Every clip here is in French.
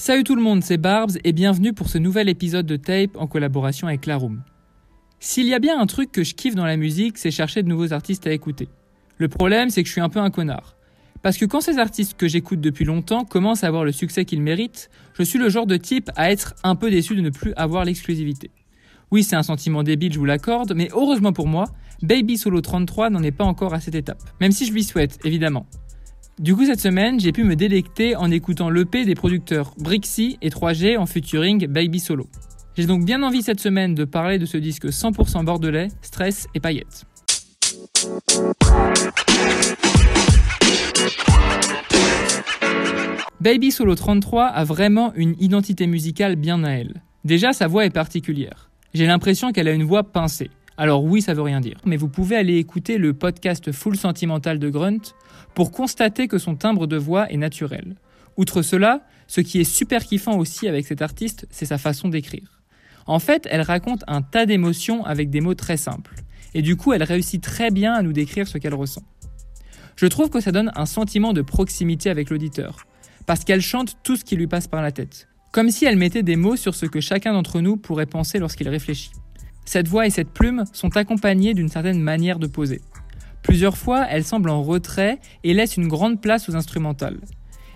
Salut tout le monde, c'est Barbs et bienvenue pour ce nouvel épisode de Tape en collaboration avec La. S'il y a bien un truc que je kiffe dans la musique, c'est chercher de nouveaux artistes à écouter. Le problème, c'est que je suis un peu un connard. Parce que quand ces artistes que j'écoute depuis longtemps commencent à avoir le succès qu'ils méritent, je suis le genre de type à être un peu déçu de ne plus avoir l'exclusivité. Oui, c'est un sentiment débile, je vous l'accorde, mais heureusement pour moi, Baby Solo 33 n'en est pas encore à cette étape. Même si je lui souhaite, évidemment. Du coup, cette semaine, j'ai pu me délecter en écoutant l'EP des producteurs Brixie et 3G en featuring Baby Solo. J'ai donc bien envie cette semaine de parler de ce disque 100% bordelais, stress et paillettes. Baby Solo 33 a vraiment une identité musicale bien à elle. Déjà, sa voix est particulière. J'ai l'impression qu'elle a une voix pincée. Alors oui, ça veut rien dire. Mais vous pouvez aller écouter le podcast Full Sentimental de Grunt pour constater que son timbre de voix est naturel. Outre cela, ce qui est super kiffant aussi avec cet artiste, c'est sa façon d'écrire. En fait, elle raconte un tas d'émotions avec des mots très simples. Et du coup, elle réussit très bien à nous décrire ce qu'elle ressent. Je trouve que ça donne un sentiment de proximité avec l'auditeur, parce qu'elle chante tout ce qui lui passe par la tête, comme si elle mettait des mots sur ce que chacun d'entre nous pourrait penser lorsqu'il réfléchit. Cette voix et cette plume sont accompagnées d'une certaine manière de poser. Plusieurs fois, elle semble en retrait et laisse une grande place aux instrumentales.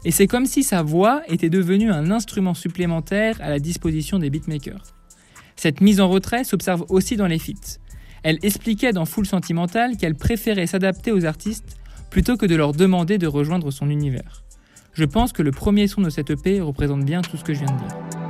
Et c'est comme si sa voix était devenue un instrument supplémentaire à la disposition des beatmakers. Cette mise en retrait s'observe aussi dans les feats. Elle expliquait dans Full Sentimental qu'elle préférait s'adapter aux artistes plutôt que de leur demander de rejoindre son univers. Je pense que le premier son de cette EP représente bien tout ce que je viens de dire.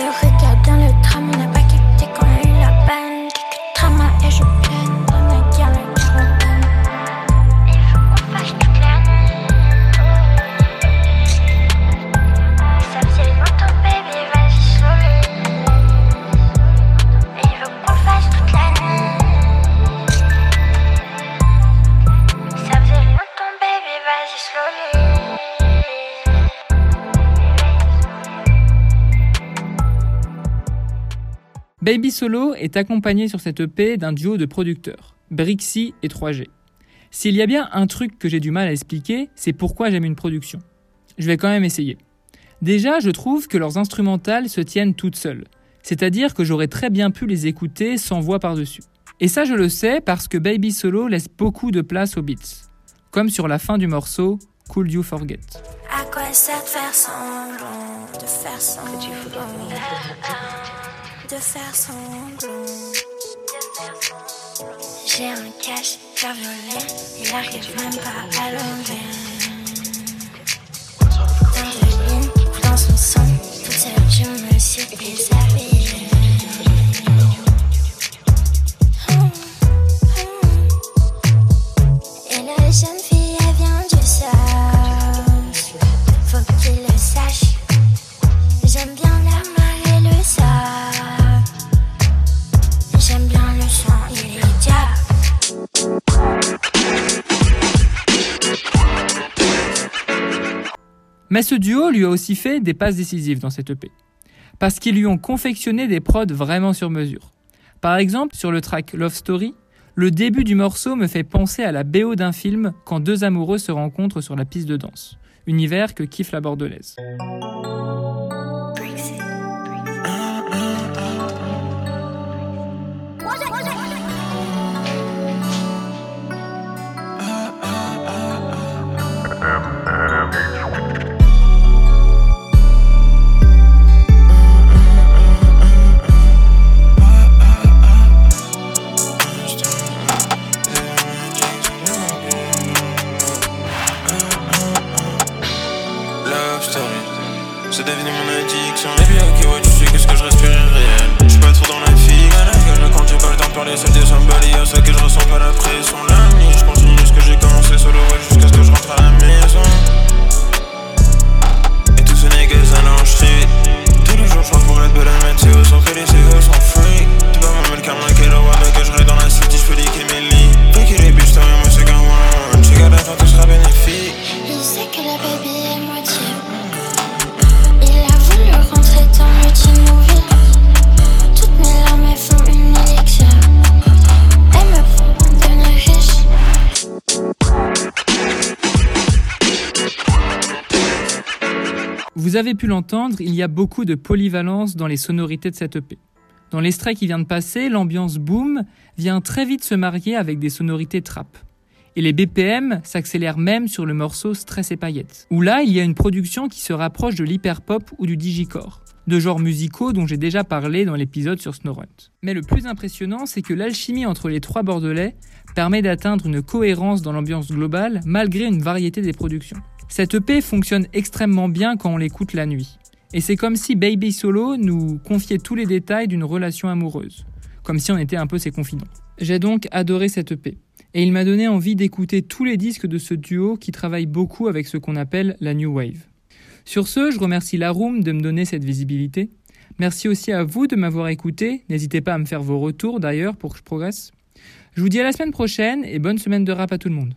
On Baby Solo est accompagné sur cette EP d'un duo de producteurs, Brixie et 3G. S'il y a bien un truc que j'ai du mal à expliquer, c'est pourquoi j'aime une production. Je vais quand même essayer. Déjà, je trouve que leurs instrumentales se tiennent toutes seules. C'est-à-dire que j'aurais très bien pu les écouter sans voix par-dessus. Et ça, je le sais parce que Baby Solo laisse beaucoup de place aux beats. Comme sur la fin du morceau Could You Forget. À quoi ça de faire semblant, de faire semblant, de faire semblant. J'ai un cache vert violet, il arrive même pas à l'enlever. Mais ce duo lui a aussi fait des passes décisives dans cette EP. Parce qu'ils lui ont confectionné des prods vraiment sur mesure. Par exemple, sur le track Love Story, le début du morceau me fait penser à la BO d'un film quand deux amoureux se rencontrent sur la piste de danse. Univers que kiffe la bordelaise. devenu mon addiction. Et puis ok ouais tu sais qu'est-ce que je respire réel J'suis pas trop dans la fille Manage, je ne compte pas le temps de parler, seuls des symboles Y'a ça que je ressens pas la pression. Là Vous avez pu l'entendre, il y a beaucoup de polyvalence dans les sonorités de cette EP. Dans l'extrait qui vient de passer, l'ambiance boom vient très vite se marier avec des sonorités trap. Et les BPM s'accélèrent même sur le morceau Stress et paillettes, où là il y a une production qui se rapproche de l'hyperpop ou du digicore, deux genres musicaux dont j'ai déjà parlé dans l'épisode sur Snowrun. Mais le plus impressionnant, c'est que l'alchimie entre les trois bordelais permet d'atteindre une cohérence dans l'ambiance globale malgré une variété des productions. Cette EP fonctionne extrêmement bien quand on l'écoute la nuit. Et c'est comme si Baby Solo nous confiait tous les détails d'une relation amoureuse, comme si on était un peu ses confidents. J'ai donc adoré cette EP, et il m'a donné envie d'écouter tous les disques de ce duo qui travaille beaucoup avec ce qu'on appelle la New Wave. Sur ce, je remercie la Room de me donner cette visibilité. Merci aussi à vous de m'avoir écouté. N'hésitez pas à me faire vos retours d'ailleurs pour que je progresse. Je vous dis à la semaine prochaine et bonne semaine de rap à tout le monde.